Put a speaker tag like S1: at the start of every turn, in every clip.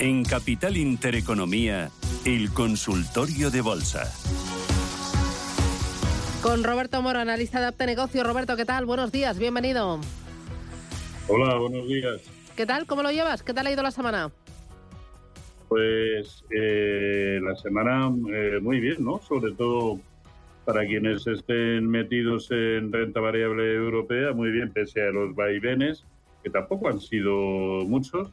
S1: En Capital Intereconomía, el consultorio de bolsa.
S2: Con Roberto Moro, analista de Apte Negocio. Roberto, ¿qué tal? Buenos días, bienvenido.
S3: Hola, buenos días.
S2: ¿Qué tal? ¿Cómo lo llevas? ¿Qué tal ha ido la semana?
S3: Pues eh, la semana eh, muy bien, ¿no? Sobre todo para quienes estén metidos en renta variable europea, muy bien, pese a los vaivenes, que tampoco han sido muchos.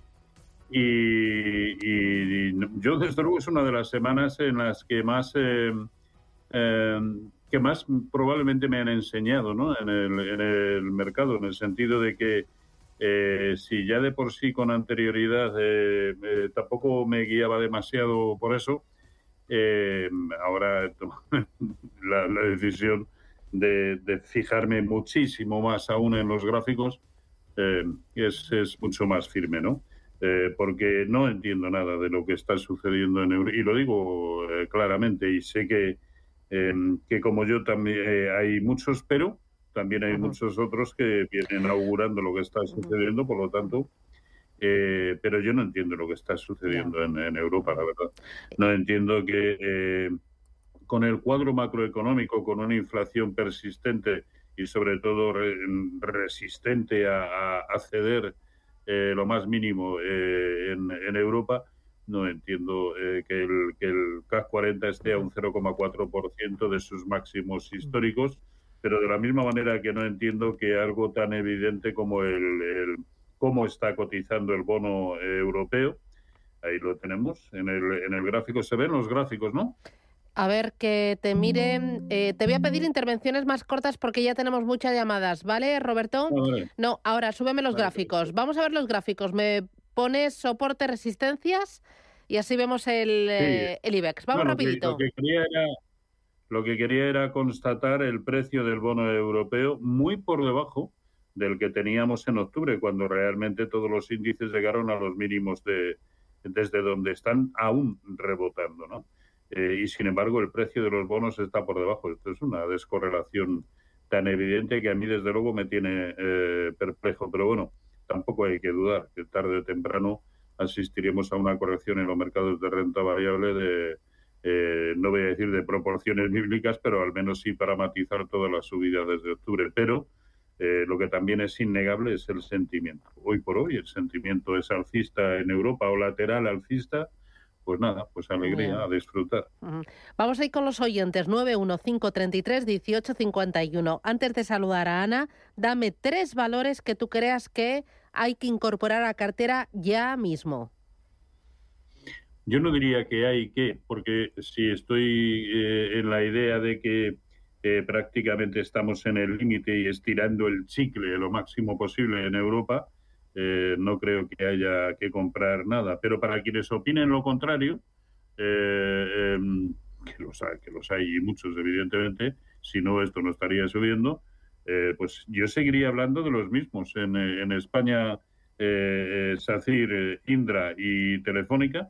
S3: Y, yo, desde luego, es una de las semanas en las que más, eh, eh, que más probablemente me han enseñado ¿no? en, el, en el mercado, en el sentido de que eh, si ya de por sí con anterioridad tampoco me guiaba demasiado por eso, eh, ahora la, la decisión de, fijarme muchísimo más aún en los gráficos eh, es, es, mucho más firme, ¿no? Eh, porque no entiendo nada de lo que está sucediendo en Europa, y lo digo eh, claramente, y sé que, em, que como yo también hay muchos, pero también hay muchos otros que vienen augurando lo que está sucediendo, por lo tanto, eh, pero yo no entiendo lo que está sucediendo en, Europa, la verdad. No entiendo que eh, con el cuadro macroeconómico, con una inflación persistente y sobre todo resistente a, ceder eh, lo más mínimo en, Europa, no entiendo que, el, que el CAC 40 esté a un 0,4% de sus máximos históricos, pero de la misma manera que no entiendo que algo tan evidente como el cómo está cotizando el bono eh, europeo. Ahí lo tenemos en el, en el gráfico. Se ven los gráficos, ¿no?
S2: A ver, que te miren. Eh, te voy a pedir intervenciones más cortas porque ya tenemos muchas llamadas, ¿vale, Roberto? No, ahora súbeme los gráficos. Vamos a ver los gráficos. Me pones soporte, resistencias y así vemos el, eh, el IBEX. Vamos rapidito.
S3: lo, que quería era, lo que quería era constatar el precio del bono europeo muy por debajo del que teníamos en octubre, cuando realmente todos los índices llegaron a los mínimos de, desde donde están aún rebotando, ¿no? Eh, y sin embargo el precio de los bonos está por debajo. Esto es una descorrelación tan evidente que a mí desde luego me tiene eh, perplejo. Pero bueno, tampoco hay que dudar que tarde o temprano asistiremos a una corrección en los mercados de renta variable de, eh, no voy a decir de proporciones bíblicas, pero al menos sí para matizar todas las subidas desde octubre. Pero eh, lo que también es innegable es el sentimiento. Hoy por hoy el sentimiento es alcista en Europa o lateral alcista. Pues nada, pues alegría, a disfrutar.
S2: Vamos a ir con los oyentes, 915331851. Antes de saludar a Ana, dame tres valores que tú creas que hay que incorporar a cartera ya mismo.
S3: Yo no diría que hay que, porque si estoy eh, en la idea de que prácticamente estamos en el límite y estirando el chicle lo máximo posible en Europa, eh, no creo que haya que comprar nada. Pero para quienes opinen lo contrario, eh, em, que, los hay, hay muchos evidentemente, si no esto no estaría subiendo, eh, pues yo seguiría hablando de los mismos. En, España, SACIR, Indra y Telefónica,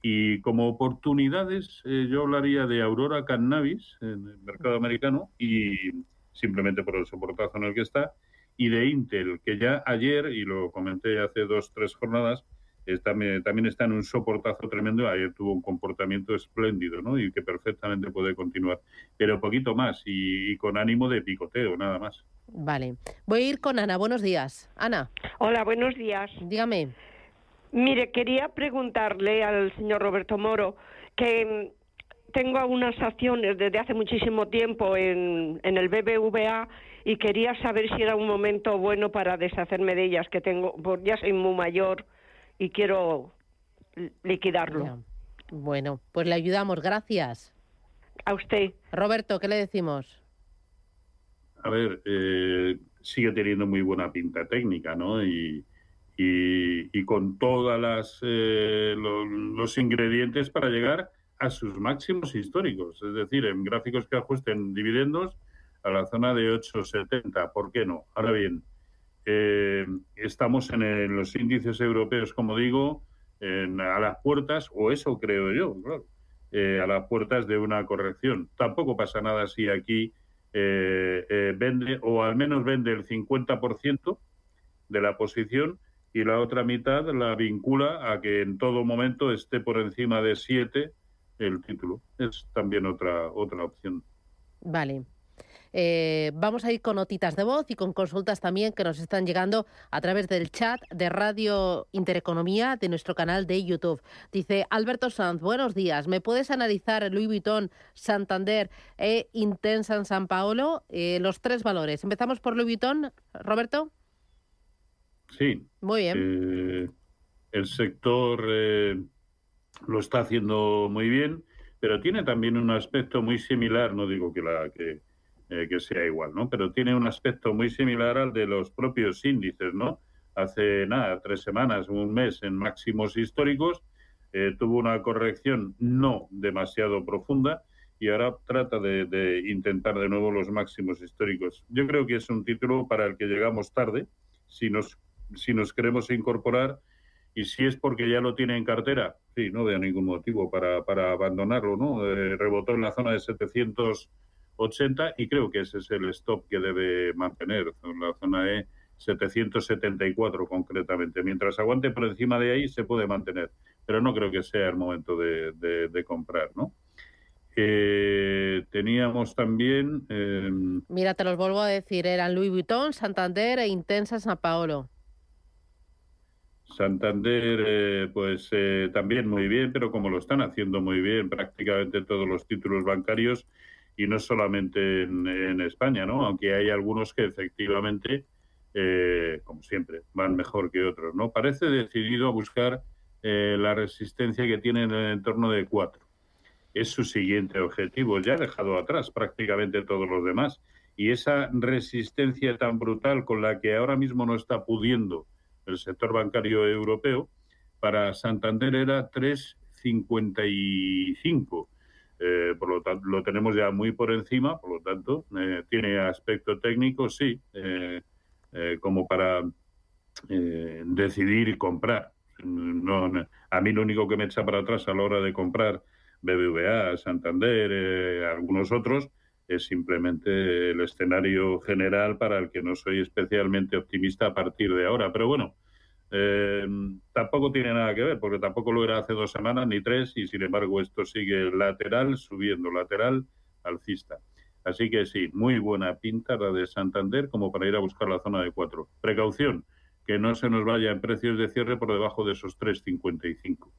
S3: y como oportunidades, yo hablaría de Aurora Cannabis en el mercado americano y simplemente por el soportazo en el que está, y de Intel, que ya ayer, y lo comenté hace dos, tres jornadas, está, también está en un soportazo tremendo. Ayer tuvo un comportamiento espléndido, ¿no? Y que perfectamente puede continuar. Pero poquito más y, y, con ánimo de picoteo, nada más.
S2: Vale. Voy a ir con Ana. Buenos días. Ana.
S4: Hola, buenos días.
S2: Dígame.
S4: Mire, quería preguntarle al señor Roberto Moro que mm, tengo algunas acciones desde hace muchísimo tiempo en, en, el BBVA y quería saber si era un momento bueno para deshacerme de ellas, que tengo, pues ya soy muy mayor y quiero liquidarlo.
S2: Bueno, pues le ayudamos, gracias.
S4: A usted.
S2: Roberto, ¿qué le decimos?
S3: A ver, eh, sigue teniendo muy buena pinta técnica, ¿no? Y, y, con todos eh, los ingredientes para llegar a sus máximos históricos, es decir, en gráficos que ajusten dividendos a la zona de 8,70. ¿Por qué no? Ahora bien, eh, estamos en, los índices europeos, como digo, a las puertas, o eso creo yo, claro, eh, a las puertas de una corrección. Tampoco pasa nada si aquí vende, o al menos vende el 50% de la posición y la otra mitad la vincula a que en todo momento esté por encima de 7 el título. Es también otra, otra opción.
S2: Vale. Eh, vamos a ir con notitas de voz y con consultas también que nos están llegando a través del chat de Radio Intereconomía de nuestro canal de YouTube. Dice Alberto Sanz, buenos días. ¿Me puedes analizar Louis Vuitton, Santander e Intensa en San Paolo? Eh, los tres valores. Empezamos por Louis Vuitton, Roberto.
S3: Sí.
S2: Muy bien.
S3: Eh, el sector lo está haciendo muy bien, pero tiene también un aspecto muy similar, no digo que la que eh, que sea igual, ¿no? Pero tiene un aspecto muy similar al de los propios índices, ¿no? Hace nada, tres semanas, un mes en máximos históricos, eh, tuvo una corrección no demasiado profunda y ahora trata de, intentar de nuevo los máximos históricos. Yo creo que es un título para el que llegamos tarde, si nos, si nos queremos incorporar y si es porque ya lo tiene en cartera, sí, no veo ningún motivo para, para abandonarlo, ¿no? Eh, rebotó en la zona de 700 80 y creo que ese es el stop que debe mantener, la zona E 774 concretamente. Mientras aguante por encima de ahí se puede mantener, pero no creo que sea el momento de, comprar, ¿no? Eh, teníamos también...
S2: Em, Mira, te los vuelvo a decir, eran Louis Vuitton, Santander e Intensa San Paolo.
S3: Santander, eh, pues eh, también muy bien, pero como lo están haciendo muy bien prácticamente todos los títulos bancarios, y no solamente en, España, ¿no? Aunque hay algunos que efectivamente, eh, como siempre, van mejor que otros, ¿no? Parece decidido a buscar eh, la resistencia que tiene en el entorno de 4. Es su siguiente objetivo. Ya ha dejado atrás prácticamente todos los demás. Y esa resistencia tan brutal con la que ahora mismo no está pudiendo el sector bancario europeo, para Santander era 3,55 eh, por lo tanto, lo tenemos ya muy por encima, por lo tanto, eh, tiene aspecto técnico, sí, eh, como para decidir comprar. No, a mí lo único que me echa para atrás a la hora de comprar BBVA, Santander, algunos otros, es simplemente el escenario general para el que no soy especialmente optimista a partir de ahora. Pero bueno, eh, tampoco tiene nada que ver, porque tampoco lo era hace dos semanas ni tres, y sin embargo esto sigue lateral, subiendo lateral, alcista. Así que sí, muy buena pinta la de Santander como para ir a buscar la zona de cuatro. Precaución, que no se nos vaya en precios de cierre por debajo de esos 3,55.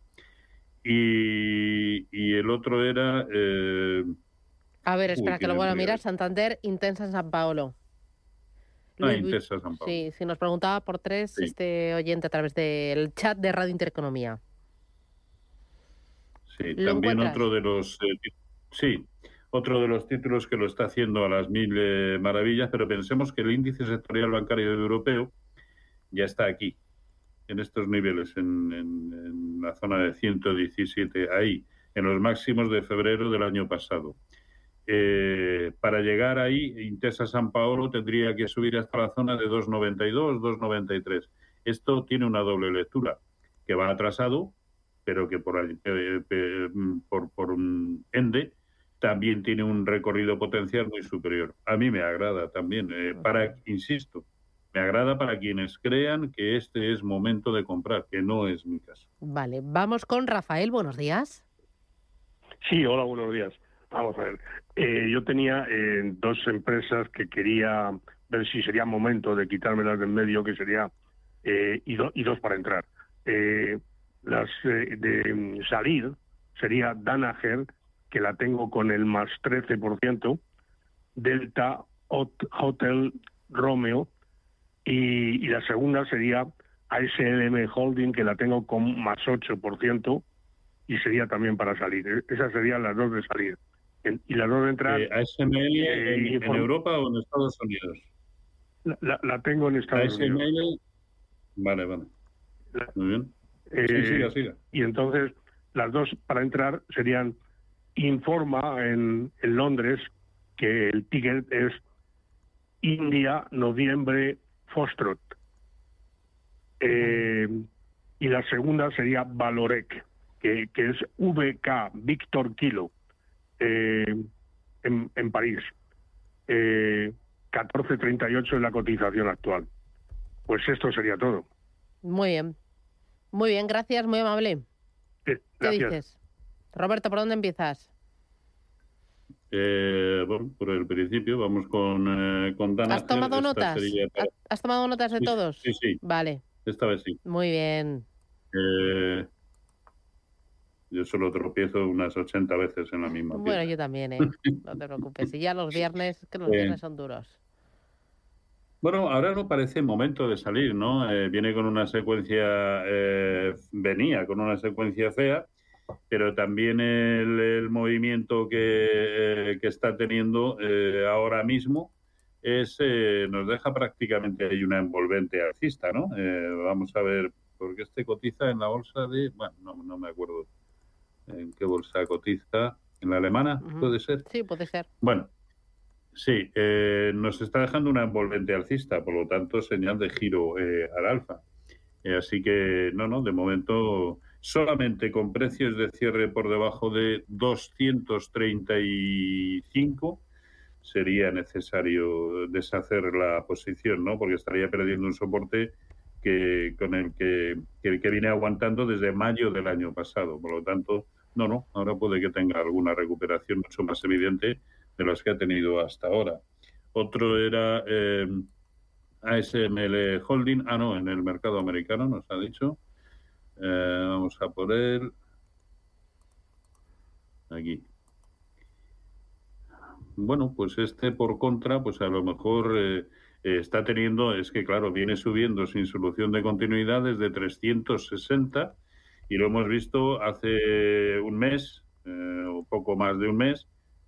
S3: Y, y el otro era... Eh,
S2: a ver, espera, que lo voy a mirar. Santander, Intensa San Paolo.
S3: Ah,
S2: sí, si nos preguntaba por tres este oyente a través del chat de Radio Intereconomía.
S3: Sí, también otro de los eh, sí, otro de los títulos que lo está haciendo a las mil eh, maravillas, pero pensemos que el índice sectorial bancario europeo ya está aquí, en estos niveles, en, en la zona de 117, ahí, en los máximos de febrero del año pasado. Eh, para llegar ahí, Intesa San Paolo tendría que subir hasta la zona de 2,92, 2,93. Esto tiene una doble lectura, que va atrasado, pero que por, eh, por, por ende también tiene un recorrido potencial muy superior. A mí me agrada también, eh, para, insisto, me agrada para quienes crean que este es momento de comprar, que no es mi caso.
S2: Vale, vamos con Rafael, buenos días.
S5: Sí, hola, buenos días. Vamos a ver. Eh, yo tenía eh, dos empresas que quería ver si sería momento de quitármelas del medio, que sería eh, y, dos para entrar. las de salir sería Danaher, que la tengo con el más 13%, Delta Hotel Romeo, y, y la segunda sería ASLM Holding, que la tengo con más 8%, y sería también para salir. Esas serían las dos de salir y la de entrar.
S3: Eh, ¿ASML eh, en, Europa o en Estados Unidos?
S5: La, tengo en Estados Unidos.
S3: Vale, vale. Muy bien.
S5: Eh, sí, siga, siga. Y entonces, las dos para entrar serían Informa en, en Londres, que el ticket es India, noviembre, Fostrot. Eh, y la segunda sería Valorec, que, que es VK, Víctor Kilo eh, en, en, París. Eh, 14.38 es la cotización actual. Pues esto sería todo.
S2: Muy bien. Muy bien, gracias, muy amable.
S5: Sí,
S2: ¿Qué dices? Roberto, ¿por dónde empiezas?
S3: Eh, bueno, por el principio, vamos con, eh, con Dana.
S2: ¿Has tomado
S3: Esta
S2: notas?
S3: sería
S2: ¿Has- ¿Has tomado notas de
S3: Sí,
S2: todos?
S3: sí, sí.
S2: Vale,
S3: Esta vez sí.
S2: muy bien.
S3: Eh, yo solo tropiezo unas 80 veces en la misma
S2: Bueno, yo también, ¿eh? No te preocupes. Y ya los viernes, que los viernes son duros.
S3: Bueno, ahora no parece momento de salir, ¿no? Eh, viene con una secuencia, eh, venía con una secuencia fea, pero también el, el movimiento que, eh, que está teniendo eh, ahora mismo es eh, nos deja prácticamente ahí una envolvente alcista, ¿no? Eh, vamos a ver, porque este cotiza en la bolsa de, bueno, no, no me acuerdo en qué bolsa cotiza, en la alemana, puede ser.
S2: Sí, puede ser.
S3: Bueno, sí, eh, nos está dejando una envolvente alcista, por lo tanto, señal de giro eh, al alfa. Eh, así que, no, no, de momento, solamente con precios de cierre por debajo de 235 sería necesario deshacer la posición, ¿no? Porque estaría perdiendo un soporte que con el que, que, que viene aguantando desde mayo del año pasado. Por lo tanto, no, no, ahora puede que tenga alguna recuperación mucho más evidente de las que ha tenido hasta ahora. Otro era eh, ASML Holding, ah, no, en el mercado americano nos ha dicho. Eh, vamos a por él. Aquí. Bueno, pues este por contra, pues a lo mejor eh, está teniendo, es que claro, viene subiendo sin solución de continuidad desde 360 y lo hemos visto hace un mes, eh, o poco más de un mes,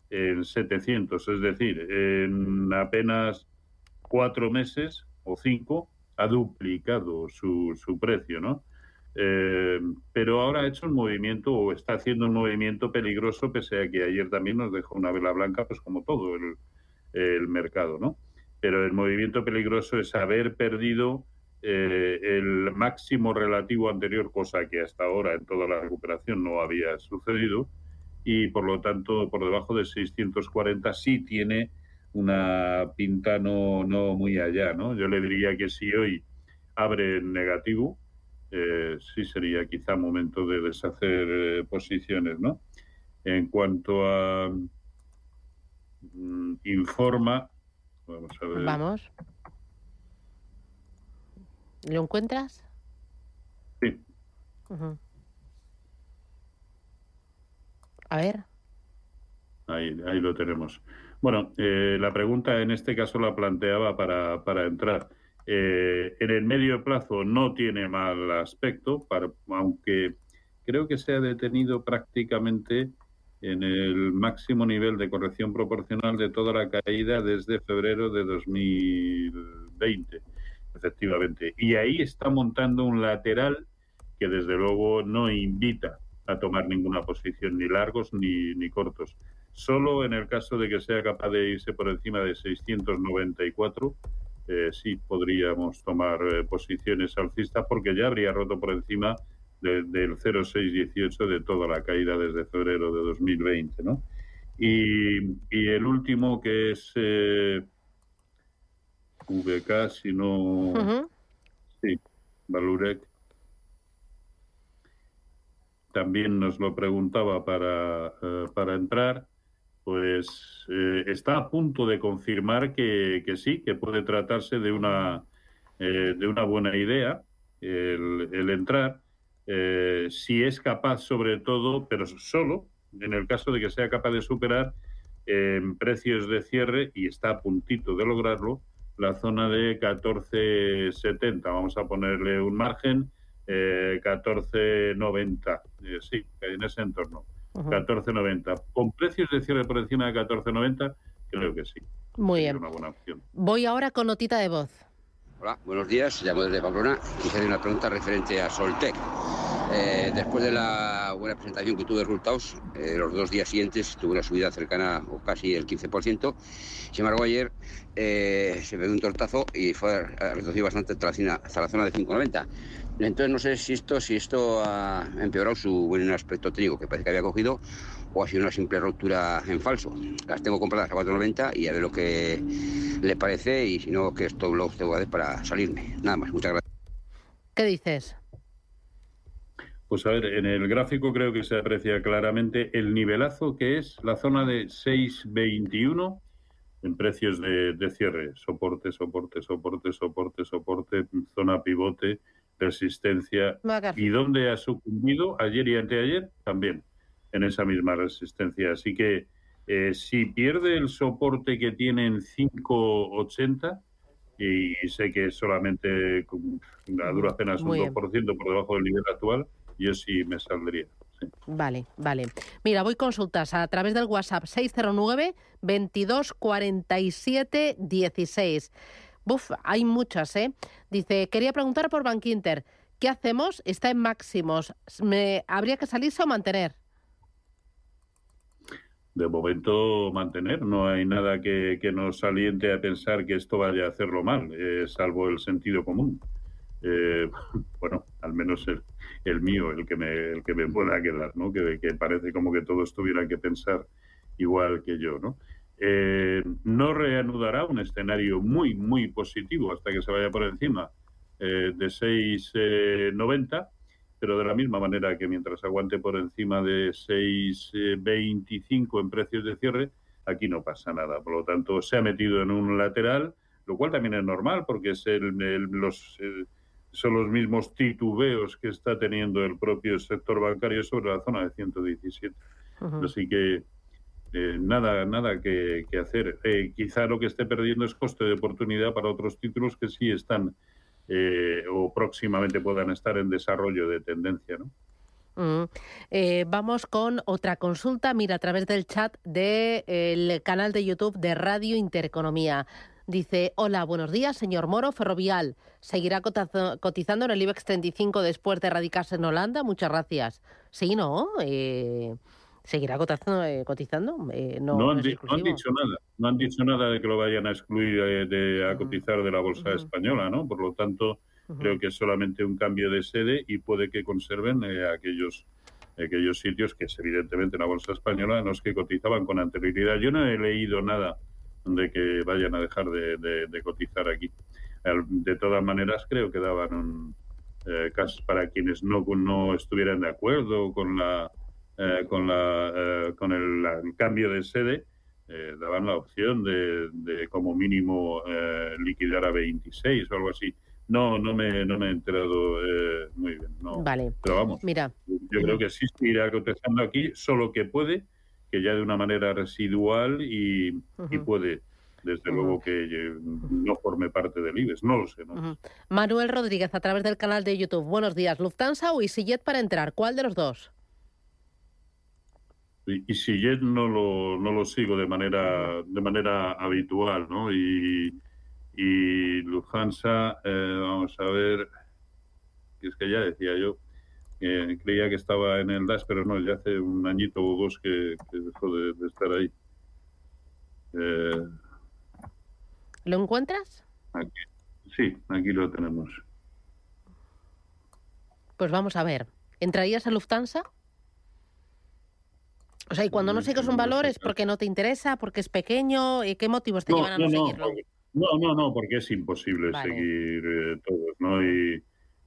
S3: en 700. Es decir, en apenas cuatro meses o cinco ha duplicado su, su precio, ¿no? Eh, pero ahora ha hecho un movimiento o está haciendo un movimiento peligroso, pese a que ayer también nos dejó una vela blanca, pues como todo el, el mercado, ¿no? Pero el movimiento peligroso es haber perdido eh, el máximo relativo anterior, cosa que hasta ahora en toda la recuperación no había sucedido, y por lo tanto por debajo de 640 sí tiene una pinta no, no muy allá, ¿no? Yo le diría que si hoy abre en negativo, eh, sí sería quizá momento de deshacer eh, posiciones, ¿no? En cuanto a mm, informa, vamos a ver.
S2: Vamos. ¿Lo encuentras?
S3: Sí.
S2: A ver.
S3: Ahí, ahí lo tenemos. Bueno, eh, la pregunta en este caso la planteaba para, para entrar. Eh, en el medio plazo no tiene mal aspecto, para- aunque creo que se ha detenido prácticamente en el máximo nivel de corrección proporcional de toda la caída desde febrero de 2020, efectivamente. Y ahí está montando un lateral que desde luego no invita a tomar ninguna posición, ni largos ni, ni cortos. Solo en el caso de que sea capaz de irse por encima de 694, eh, sí podríamos tomar eh, posiciones alcistas porque ya habría roto por encima de- del 0,618 de toda la caída desde febrero de 2020, ¿no? Y, y el último que es eh, VK, si no... Sí, Valurek. También nos lo preguntaba para, eh, para entrar, pues eh, está a punto de confirmar que, que sí, que puede tratarse de una, eh, de una buena idea el, el entrar, eh, si es capaz sobre todo, pero solo en el caso de que sea capaz de superar en precios de cierre, y está a puntito de lograrlo, la zona de 14.70. Vamos a ponerle un margen, eh, 14.90. Eh, sí, en ese entorno.
S2: Ujú.
S3: 14.90. Con precios de cierre por encima de 14.90, creo que sí.
S2: Muy bien.
S3: una buena opción.
S2: Voy ahora con notita de voz.
S6: Hola, buenos días. Llamo desde Pamplona. Quisiera hacer una pregunta referente a Soltec. Eh, después de la buena presentación que tuve de resultados, eh, los dos días siguientes tuve una subida cercana o casi el 15%. Sin embargo, ayer eh, se dio un tortazo y fue a reducir bastante hasta la, cina- hasta la zona de 5,90. Entonces no sé si esto, si esto ha empeorado su buen aspecto técnico que parece que había cogido o ha sido una simple ruptura en falso. Las tengo compradas a 4,90 y a ver lo que le parece y si no, que esto lo tengo que hacer para salirme. Nada más, muchas gracias.
S2: ¿Qué dices?
S3: Pues a ver, en el gráfico creo que se aprecia claramente el nivelazo que es la zona de 621 en precios de, cierre. Soporte, soporte, soporte, soporte, soporte, zona pivote, resistencia. ¿Y dónde ha sucumbido? Ayer y anteayer también, en esa misma resistencia. Así que eh, si pierde el soporte que tiene en 580, y sé que solamente a duras penas un 2% por debajo del nivel actual, yo sí me saldría.
S2: Vale, vale. Mira, voy consultas a través del WhatsApp 609 22 47 16. Buf, hay muchas, ¿eh? Dice, quería preguntar por Bankinter, ¿qué hacemos? Está en máximos. ¿Me, ¿Habría que salirse o mantener?
S3: De momento mantener, no hay nada que, que nos aliente a pensar que esto vaya a hacerlo mal, eh, salvo el sentido común. Eh, bueno, al menos el, el, mío, el que, me, el que me pueda quedar, ¿no? Que, que parece como que todos tuvieran que pensar igual que yo, ¿no? Eh, no reanudará un escenario muy, muy positivo hasta que se vaya por encima eh, de 6,90, pero de la misma manera que mientras aguante por encima de 6,25 en precios de cierre, aquí no pasa nada. Por lo tanto, se ha metido en un lateral, lo cual también es normal porque es el, los son los mismos titubeos que está teniendo el propio sector bancario sobre la zona de 117. Así que eh, nada, nada que, hacer. Eh, quizá lo que esté perdiendo es coste de oportunidad para otros títulos que sí están eh, o próximamente puedan estar en desarrollo de tendencia, ¿no?
S2: vamos con otra consulta. Mira, a través del chat del canal de YouTube de Radio Intereconomía. Dice, hola, buenos días, señor Moro, Ferrovial. ¿Seguirá cotizando en el IBEX 35 después de radicarse en Holanda? Muchas gracias. Sí, ¿no? Eh, ¿Seguirá cotizando? Eh, cotizando?
S3: Eh, no, han, dicho nada. No han dicho nada de que lo vayan a excluir de, a cotizar de la bolsa española, ¿no? Por lo tanto, creo que es solamente un cambio de sede y puede que conserven aquellos aquellos sitios que es evidentemente la bolsa española en los que cotizaban con anterioridad. Yo no he leído nada de que vayan a dejar de, cotizar aquí. De todas maneras, creo que daban un, eh, casos para quienes no, no estuvieran de acuerdo con la eh, con la eh, con el, cambio de sede, daban la opción de, como mínimo liquidar a 26 o algo así. No, no me, no me he enterado muy bien. No.
S2: Vale.
S3: Pero vamos,
S2: Mira.
S3: yo creo que sí irá cotizando aquí, solo que puede que ya de una manera residual y, puede desde luego que no forme parte del IBEX, no lo sé.
S2: Manuel Rodríguez, a través del canal de YouTube. Buenos días. ¿Lufthansa o EasyJet para entrar? ¿Cuál de los dos?
S3: EasyJet no lo, no lo sigo de manera, de manera habitual, ¿no? Y, y Lufthansa, eh, vamos a ver, es que ya decía yo, creía que estaba en el DAS, pero no, ya hace un añito o dos que, dejó de, estar ahí.
S2: Eh, ¿Lo encuentras?
S3: Sí, aquí lo tenemos.
S2: Pues vamos a ver. ¿Entrarías a Lufthansa? O sea, y cuando no sigues un valor es porque no te interesa, porque es pequeño, ¿y qué motivos te llevan a no, seguirlo?
S3: No, no, no, porque es imposible seguir eh, todos, ¿no? Y,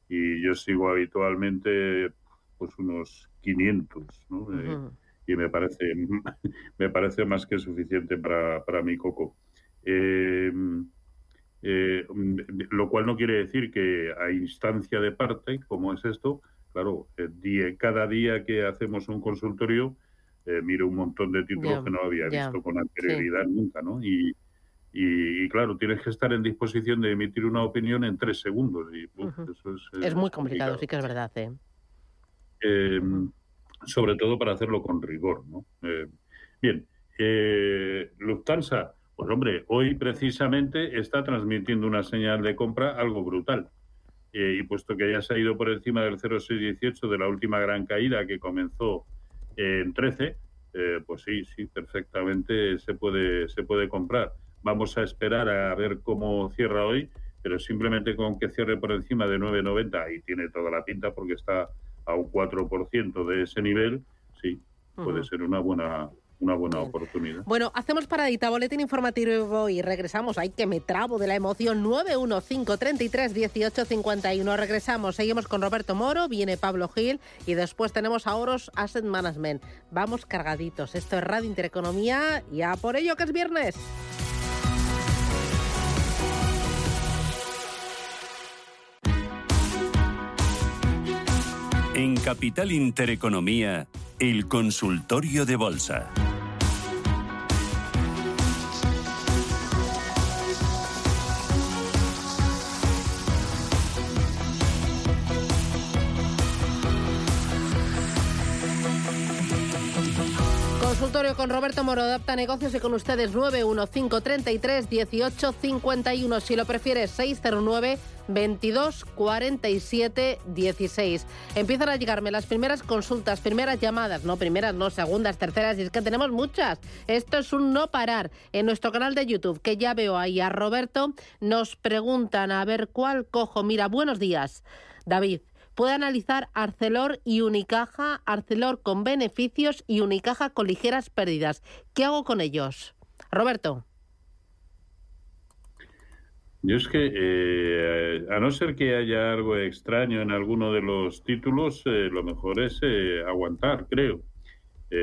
S3: y yo sigo habitualmente pues unos 500, ¿no? Eh, y me parece, me parece más que suficiente para, para mi coco. Eh, eh, lo cual no quiere decir que a instancia de parte, como es esto, claro, cada día que hacemos un consultorio, miro un montón de títulos que no había visto con anterioridad nunca, ¿no? Y, y, claro, tienes que estar en disposición de emitir una opinión en tres segundos. Y, eso
S2: es, es, muy complicado, sí que es verdad. ¿eh?
S3: Eh, sobre todo para hacerlo con rigor. ¿no? Eh, bien, Lufthansa, pues hombre, hoy precisamente está transmitiendo una señal de compra algo brutal. y puesto que ya se ha ido por encima del 0,618 de la última gran caída que comenzó en 13, pues sí, sí, perfectamente se puede, se puede comprar. Vamos a esperar a ver cómo cierra hoy, pero simplemente con que cierre por encima de 9,90 y tiene toda la pinta porque está a un 4% de ese nivel, sí, puede ser una buena una buena oportunidad.
S2: Bueno, hacemos paradita, boletín informativo y regresamos. Ay, que me trabo de la emoción. 915331851. Regresamos, seguimos con Roberto Moro, viene Pablo Gil y después tenemos a Oros Asset Management. Vamos cargaditos. Esto es Radio Intereconomía y a por ello que es viernes.
S1: En Capital Intereconomía, el consultorio de bolsa.
S2: Consultorio con Roberto Moro, Adapta Negocios y con ustedes 915331851. Si lo prefieres, 609 22 47 16. Empiezan a llegarme las primeras consultas, primeras llamadas, no primeras, no segundas, terceras, y es que tenemos muchas. Esto es un no parar. En nuestro canal de YouTube, que ya veo ahí a Roberto, nos preguntan a ver cuál cojo. Mira, buenos días, David puede analizar Arcelor y Unicaja, Arcelor con beneficios y Unicaja con ligeras pérdidas. ¿Qué hago con ellos? Roberto.
S3: Yo es que, eh, a no ser que haya algo extraño en alguno de los títulos, eh, lo mejor es eh, aguantar, creo,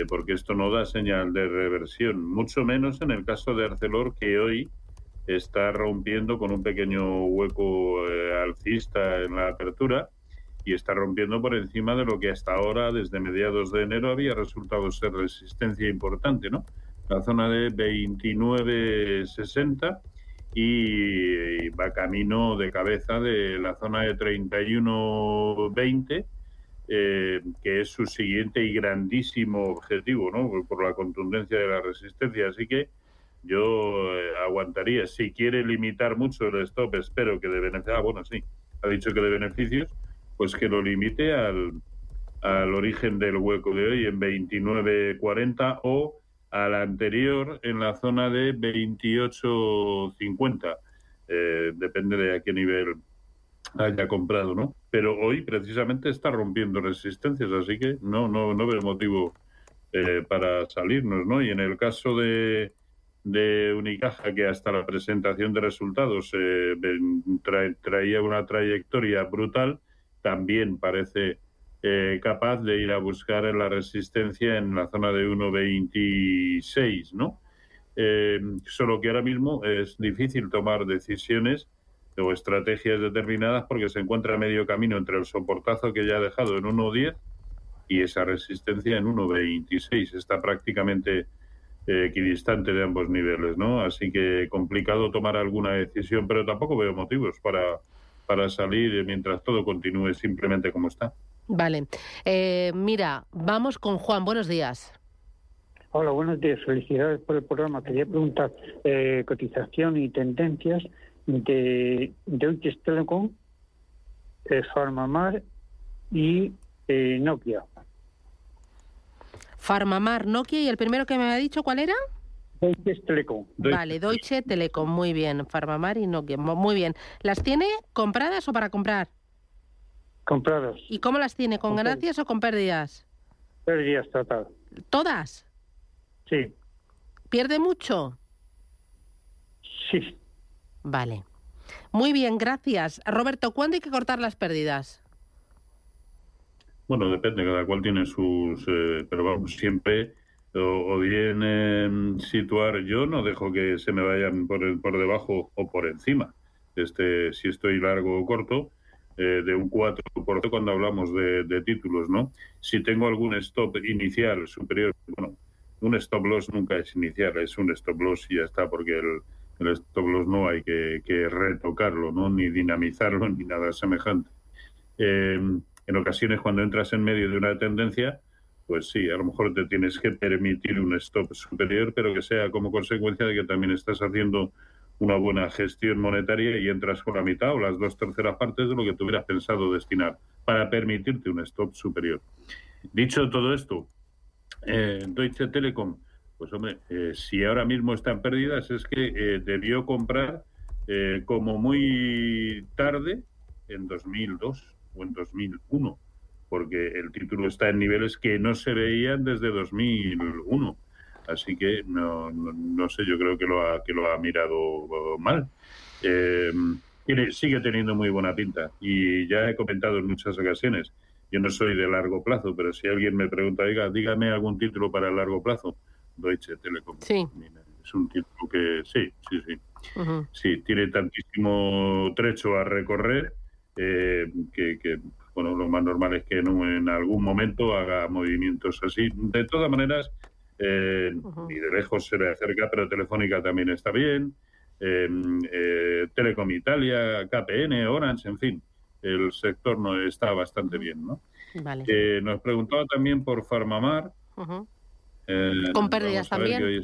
S3: porque esto no da señal de reversión, mucho menos en el caso de Arcelor, que hoy está rompiendo con un pequeño hueco alcista en la apertura y está rompiendo por encima de lo que hasta ahora, desde mediados de enero, había resultado ser resistencia importante, ¿no? La zona de 29.60 y va camino de cabeza de la zona de 31.20, eh, que es su siguiente y grandísimo objetivo, ¿no? Por la contundencia de la resistencia. Así que yo eh, aguantaría. Si quiere limitar mucho el stop, espero que de beneficios. Ah, bueno, sí, ha dicho que de beneficios pues que lo limite al, al origen del hueco de hoy en 29.40 o al anterior en la zona de 28.50. Eh, depende de a qué nivel haya comprado, ¿no? Pero hoy precisamente está rompiendo resistencias, así que no, no, no veo motivo eh, para salirnos, ¿no? Y en el caso de, de Unicaja, que hasta la presentación de resultados eh, traía una trayectoria brutal, también parece eh, capaz de ir a buscar la resistencia en la zona de 1,26, ¿no? Eh, solo que ahora mismo es difícil tomar decisiones o estrategias determinadas porque se encuentra a medio camino entre el soportazo que ya ha dejado en 1,10 y esa resistencia en 1,26. Está prácticamente eh, equidistante de ambos niveles, ¿no? Así que complicado tomar alguna decisión, pero tampoco veo motivos para para salir mientras todo continúe simplemente como está.
S2: Vale. Eh, mira, vamos con Juan. Buenos días.
S7: Hola, buenos días. Felicidades por el programa. Quería preguntar eh, cotización y tendencias de Deutsche Telekom, eh, Farmamar y eh, Nokia.
S2: Farmamar, Nokia y el primero que me ha dicho, ¿cuál era?
S7: Deutsche Telekom.
S2: Vale, Deutsche Telekom, muy bien. Farmamar y Nokia, muy bien. ¿Las tiene compradas o para comprar?
S7: Compradas.
S2: ¿Y cómo las tiene? ¿Con ganancias o con pérdidas?
S7: Pérdidas total.
S2: ¿Todas?
S7: Sí.
S2: ¿Pierde mucho?
S7: Sí.
S2: Vale. Muy bien, gracias. Roberto, ¿cuándo hay que cortar las pérdidas?
S3: Bueno, depende, cada cual tiene sus... Eh, pero vamos, siempre o, bien em, situar, yo no dejo que se me vayan por, el, por debajo o por encima. Este, si estoy largo o corto, eh, de un 4% cuando hablamos de, títulos, ¿no? Si tengo algún stop inicial superior, bueno, un stop loss nunca es inicial, es un stop loss y ya está, porque el, stop loss no hay que, que, retocarlo, ¿no? Ni dinamizarlo, ni nada semejante. Em, en ocasiones, cuando entras en medio de una tendencia, pues sí, a lo mejor te tienes que permitir un stop superior, pero que sea como consecuencia de que también estás haciendo una buena gestión monetaria y entras con la mitad o las dos terceras partes de lo que tú hubieras pensado destinar para permitirte un stop superior. Dicho todo esto, eh, Deutsche Telekom, pues hombre, eh, si ahora mismo están pérdidas es que eh, debió comprar eh, como muy tarde, en 2002 o en 2001 porque el título está en niveles que no se veían desde 2001. Así que no, no, sé, yo creo que lo ha, que lo ha mirado mal. Eh, tiene, sigue teniendo muy buena pinta y ya he comentado en muchas ocasiones, yo no soy de largo plazo, pero si alguien me pregunta, diga, dígame algún título para el largo plazo, Deutsche Telekom.
S2: Sí.
S3: Es un título que sí, sí, sí. Sí, tiene tantísimo trecho a recorrer eh, que, bueno, lo más normal es que en, algún momento haga movimientos así. De todas maneras, eh, y de lejos se le acerca, pero Telefónica también está bien. Eh, eh, Telecom Italia, KPN, Orange, en fin, el sector no está bastante bien, ¿no? nos preguntaba también por Farmamar.
S2: con pérdidas también.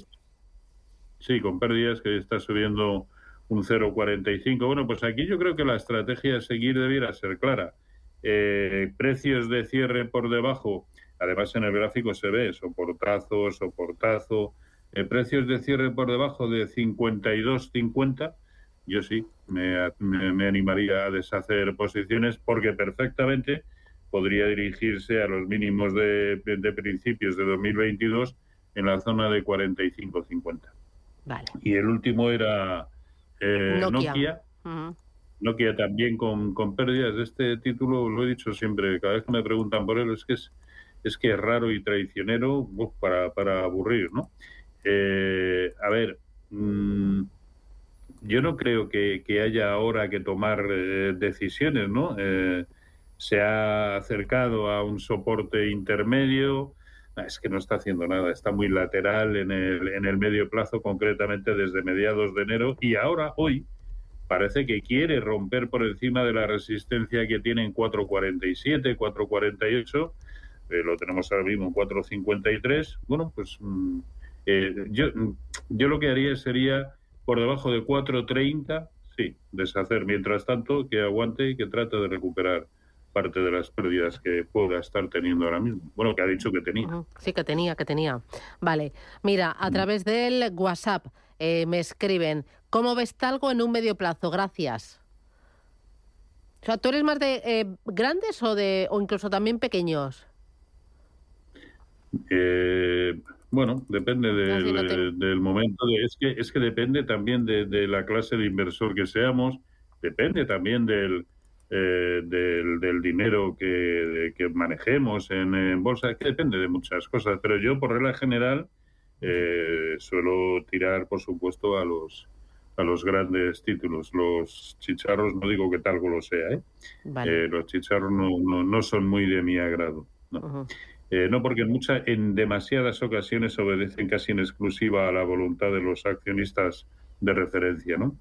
S3: sí, con pérdidas que está subiendo un 0,45. Bueno, pues aquí yo creo que la estrategia a seguir debiera ser clara. Precios de cierre por debajo Además, en el gráfico se ve soportazo, soportazo, eh, precios de cierre por debajo de 52.50. Yo sí, me, me, animaría a deshacer posiciones porque perfectamente podría dirigirse a los mínimos de, principios de 2022 en la zona de 45.50.
S2: Vale.
S3: Y el último era eh, Nokia. Nokia. También con, con pérdidas. Este título lo he dicho siempre, cada vez que me preguntan por él, es que es es que es raro y traicionero para, para, aburrir, ¿no? Eh, a ver, mm, yo no creo que, haya ahora que tomar eh, decisiones, ¿no? Eh, se ha acercado a un soporte intermedio, es que no está haciendo nada, está muy lateral en el, en el medio plazo, concretamente desde mediados de enero, y ahora, hoy, parece que quiere romper por encima de la resistencia que tiene en 447, 448 eh, lo tenemos ahora mismo en 4.53, bueno, pues mm, eh, yo, yo lo que haría sería por debajo de 4.30, sí, deshacer. Mientras tanto, que aguante y que trate de recuperar parte de las pérdidas que pueda estar teniendo ahora mismo. Bueno, que ha dicho que tenía.
S2: Sí, que tenía, que tenía. Vale. Mira, a través del WhatsApp eh, me escriben, ¿cómo ves algo en un medio plazo? Gracias. O sea, ¿tú eres más de grandes o de o incluso también pequeños?
S3: Eh, bueno, depende del, momento. es, que, es que depende también de, la clase de inversor que seamos, depende también del, eh, del, dinero que, manejemos en, bolsa, es que depende de muchas cosas. Pero yo, por regla general, eh, suelo tirar, por supuesto, a los a los grandes títulos. Los chicharros, no digo que tal lo sea, ¿eh? eh los chicharros no, no, son muy de mi agrado. No. Eh, no porque en, en demasiadas ocasiones obedecen casi en exclusiva a la voluntad de los accionistas de referencia, ¿no?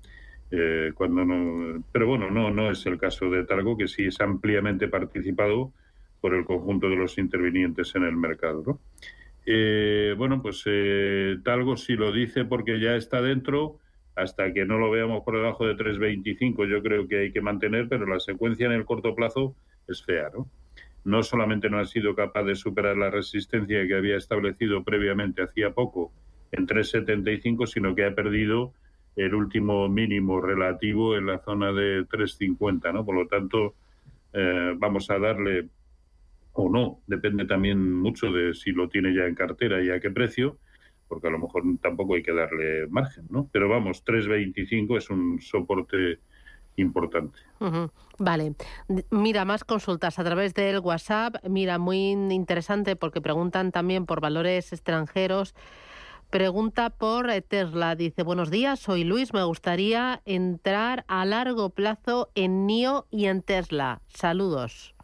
S3: Eh, cuando no, pero bueno, no, no es el caso de Talgo, que sí es ampliamente participado por el conjunto de los intervinientes en el mercado. ¿no? Eh, bueno, pues Talgo sí lo dice porque ya está dentro, hasta que no lo veamos por debajo de 3.25 yo creo que hay que mantener, pero la secuencia en el corto plazo es fea, ¿no? no solamente no ha sido capaz de superar la resistencia que había establecido previamente hacía poco en 3,75, sino que ha perdido el último mínimo relativo en la zona de 3,50, ¿no? Por lo tanto, eh, vamos a darle o no, depende también mucho de si lo tiene ya en cartera y a qué precio, porque a lo mejor tampoco hay que darle margen, ¿no? Pero vamos, 3,25 es un soporte importante.
S2: Vale. Mira, más consultas a través del WhatsApp. Mira, muy interesante porque preguntan también por valores extranjeros. Pregunta por Tesla. Dice, buenos días, soy Luis. Me gustaría entrar a largo plazo en NIO y en Tesla. Saludos.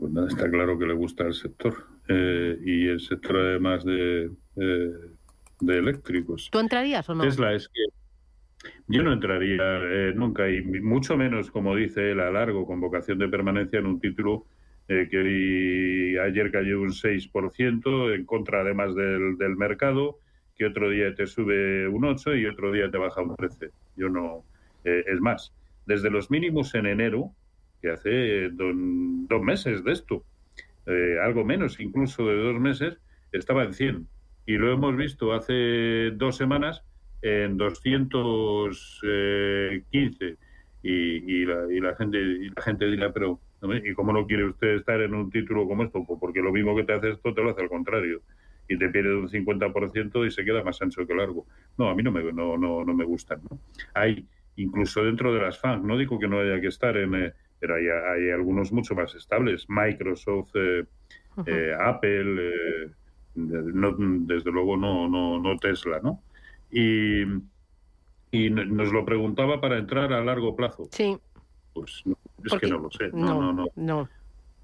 S3: Pues nada, está claro que le gusta el sector. Eh, y el sector además de, eh, de eléctricos.
S2: ¿Tú entrarías o no?
S3: Tesla es que yo no entraría eh, nunca, y mucho menos, como dice él, a largo, con vocación de permanencia en un título eh, que ayer cayó un 6%, en contra además del, del, mercado, que otro día te sube un 8 y otro día te baja un 13. Yo no. Eh, es más, desde los mínimos en enero, que hace dos meses de esto, algo menos incluso de dos meses, estaba en 100. Y lo hemos visto hace dos semanas en 215 y, y, la, y la gente y la gente dirá pero ¿Y cómo no quiere usted estar en un título como esto? Pues porque lo mismo que te hace esto te lo hace al contrario. Y te pierde un 50% y se queda más ancho que largo. No, a mí no me, no, no, no me gustan. ¿no? Hay, incluso dentro de las fans, no digo que no haya que estar en... Eh, pero hay, hay, algunos mucho más estables. Microsoft, eh, eh, Apple, no, desde luego no, no, no Tesla, ¿no? Y, y nos lo preguntaba para entrar a largo plazo.
S2: Sí.
S3: Pues es que no lo sé. No, no, no.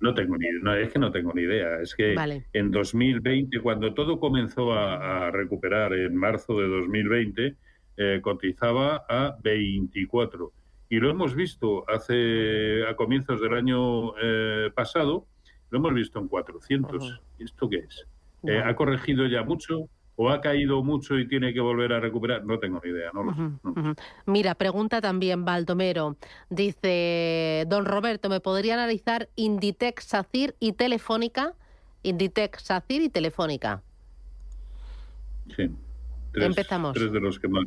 S3: no. tengo ni no, es que no tengo ni idea. Es que en 2020, cuando todo comenzó a, recuperar en marzo de 2020, eh, cotizaba a 24. Y lo hemos visto hace a comienzos del año eh, pasado, lo hemos visto en 400. ¿Esto qué es? Eh, ¿Ha corregido ya mucho? o ha caído mucho y tiene que volver a recuperar, no tengo ni idea. No
S2: Mira, pregunta también Baldomero. Dice, don Roberto, ¿me podría analizar Inditex, SACIR y Telefónica? Inditex, SACIR y Telefónica.
S3: Sí.
S2: Empezamos.
S3: Tres de los que más,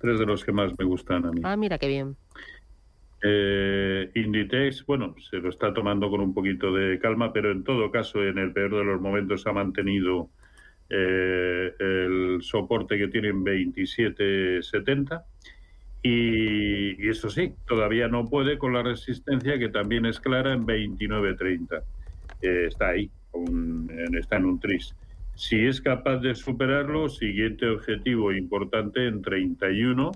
S3: tres de los que más me gustan a mí.
S2: Ah, mira qué bien.
S3: Eh, Inditex, bueno, se lo está tomando con un poquito de calma, pero en todo caso, en el peor de los momentos ha mantenido eh, el soporte que tienen 2770 y, y, eso sí, todavía no puede con la resistencia que también es clara en 2930. Eh, está ahí, está en un tris. Si es capaz de superarlo, siguiente objetivo importante en 31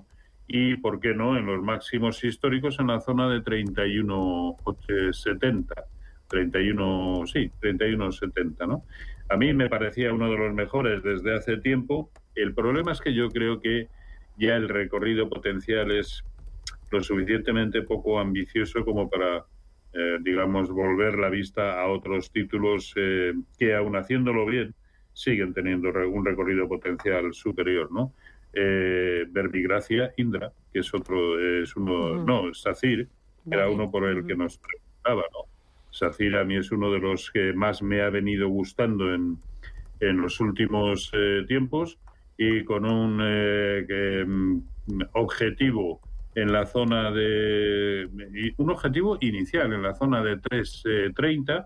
S3: y, ¿por qué no?, en los máximos históricos en la zona de 3170. 31, sí, 3170, ¿no? A mí me parecía uno de los mejores desde hace tiempo. El problema es que yo creo que ya el recorrido potencial es lo suficientemente poco ambicioso como para, eh, digamos, volver la vista a otros títulos eh, que, aun haciéndolo bien, siguen teniendo un recorrido potencial superior, ¿no? Eh, Verbigracia, Indra, que es otro, es uno, no, Sacir, era uno por el que nos preguntaba, ¿no? Sacir a mí es uno de los que más me ha venido gustando en, en los últimos eh, tiempos y con un eh, mm, objetivo en la zona de un objetivo inicial en la zona de 3.30 eh,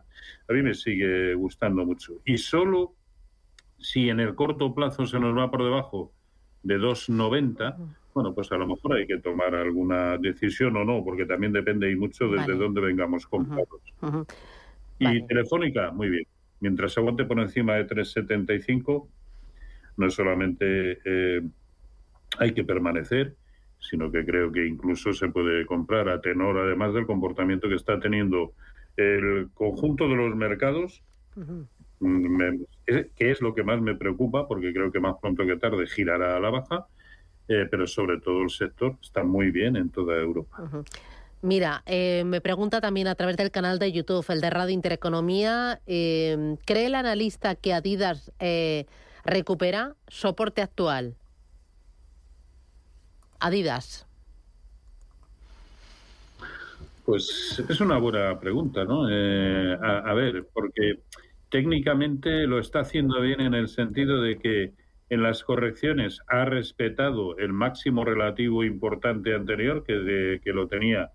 S3: a mí me sigue gustando mucho y solo si en el corto plazo se nos va por debajo de 2.90 bueno, pues a lo mejor hay que tomar alguna decisión o no, porque también depende y mucho desde dónde vengamos comprados. Y Telefónica, muy bien. Mientras se aguante por encima de 3,75, no solamente eh, hay que permanecer, sino que creo que incluso se puede comprar a tenor, además del comportamiento que está teniendo el conjunto de los mercados, mm, que es lo que más me preocupa, porque creo que más pronto que tarde girará a la baja eh, pero sobre todo el sector está muy bien en toda Europa.
S2: Mira, eh, me pregunta también a través del canal de YouTube, el de Radio Intereconomía, eh, ¿cree el analista que Adidas recupera soporte actual? Adidas.
S3: Pues es una buena pregunta, ¿no? a, ver, porque técnicamente lo está haciendo bien en el sentido de que en las correcciones ha respetado el máximo relativo importante anterior que, que lo tenía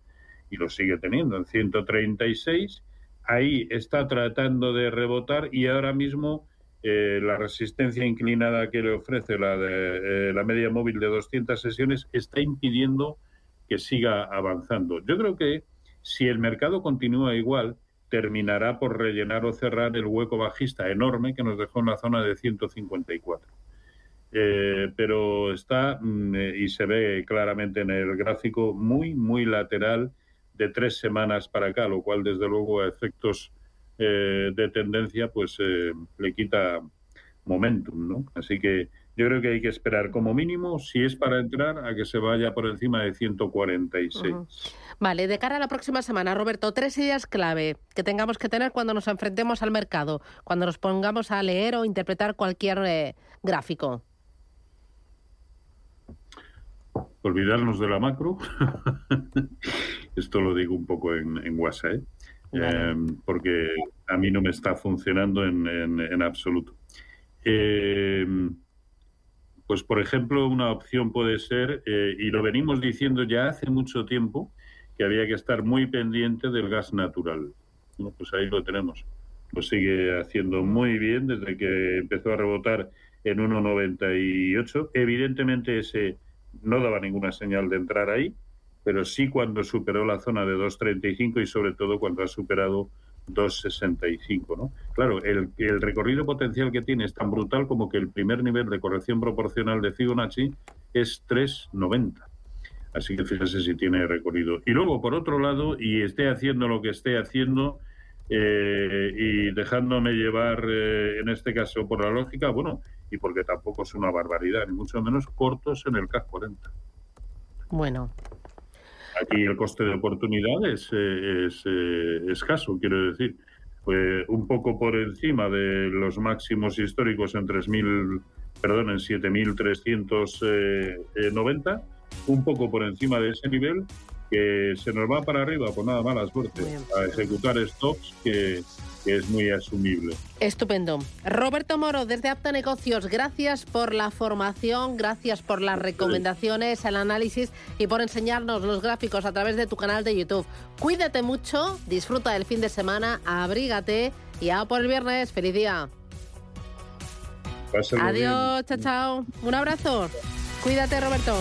S3: y lo sigue teniendo en 136. Ahí está tratando de rebotar y ahora mismo eh, la resistencia inclinada que le ofrece la, de, eh, la media móvil de 200 sesiones está impidiendo que siga avanzando. Yo creo que si el mercado continúa igual, terminará por rellenar o cerrar el hueco bajista enorme que nos dejó en la zona de 154. Eh, pero está mm, eh, y se ve claramente en el gráfico muy, muy lateral de tres semanas para acá, lo cual desde luego a efectos eh, de tendencia pues le quita momentum, ¿no? Así que yo creo que hay que esperar como mínimo, si es para entrar, a que se vaya por encima de 146.
S2: Vale, de cara a la próxima semana, Roberto, tres ideas clave que tengamos que tener cuando nos enfrentemos al mercado, cuando nos pongamos a leer o interpretar cualquier gráfico.
S3: olvidarnos de la macro. Esto lo digo un poco en, WhatsApp, ¿eh? em, porque a mí no me está funcionando en, absoluto. Em, pues, por ejemplo, una opción puede ser, eh, y lo venimos diciendo ya hace mucho tiempo, que había que estar muy pendiente del gas natural. Pues ahí lo tenemos. Lo sigue haciendo muy bien desde que empezó a rebotar en 1,98. Evidentemente ese no daba ninguna señal de entrar ahí, pero sí cuando superó la zona de 2,35 y sobre todo cuando ha superado 2,65. ¿no? Claro, el, el recorrido potencial que tiene es tan brutal como que el primer nivel de corrección proporcional de Fibonacci es 3,90. Así que fíjese si tiene recorrido. Y luego, por otro lado, y esté haciendo lo que esté haciendo eh, y dejándome llevar, eh, en este caso, por la lógica, bueno, y porque tampoco es una barbaridad, ni mucho menos cortos en el CAC 40.
S2: Bueno.
S3: Aquí el coste de oportunidad es, eh, es escaso, quiero decir. Pues un poco por encima de los máximos históricos en 3.000, perdón, en 7.390 un poco por encima de ese nivel, que se nos va para arriba, por nada mala suerte, a ejecutar stops que, es muy asumible.
S2: Estupendo. Roberto Moro, desde Apta Negocios, gracias por la formación, gracias por las recomendaciones, el análisis y por enseñarnos los gráficos a través de tu canal de YouTube. Cuídate mucho, disfruta del fin de semana, abrígate y a por el viernes. ¡Feliz día! Adiós, chao, chao. Un abrazo. Cuídate, Roberto.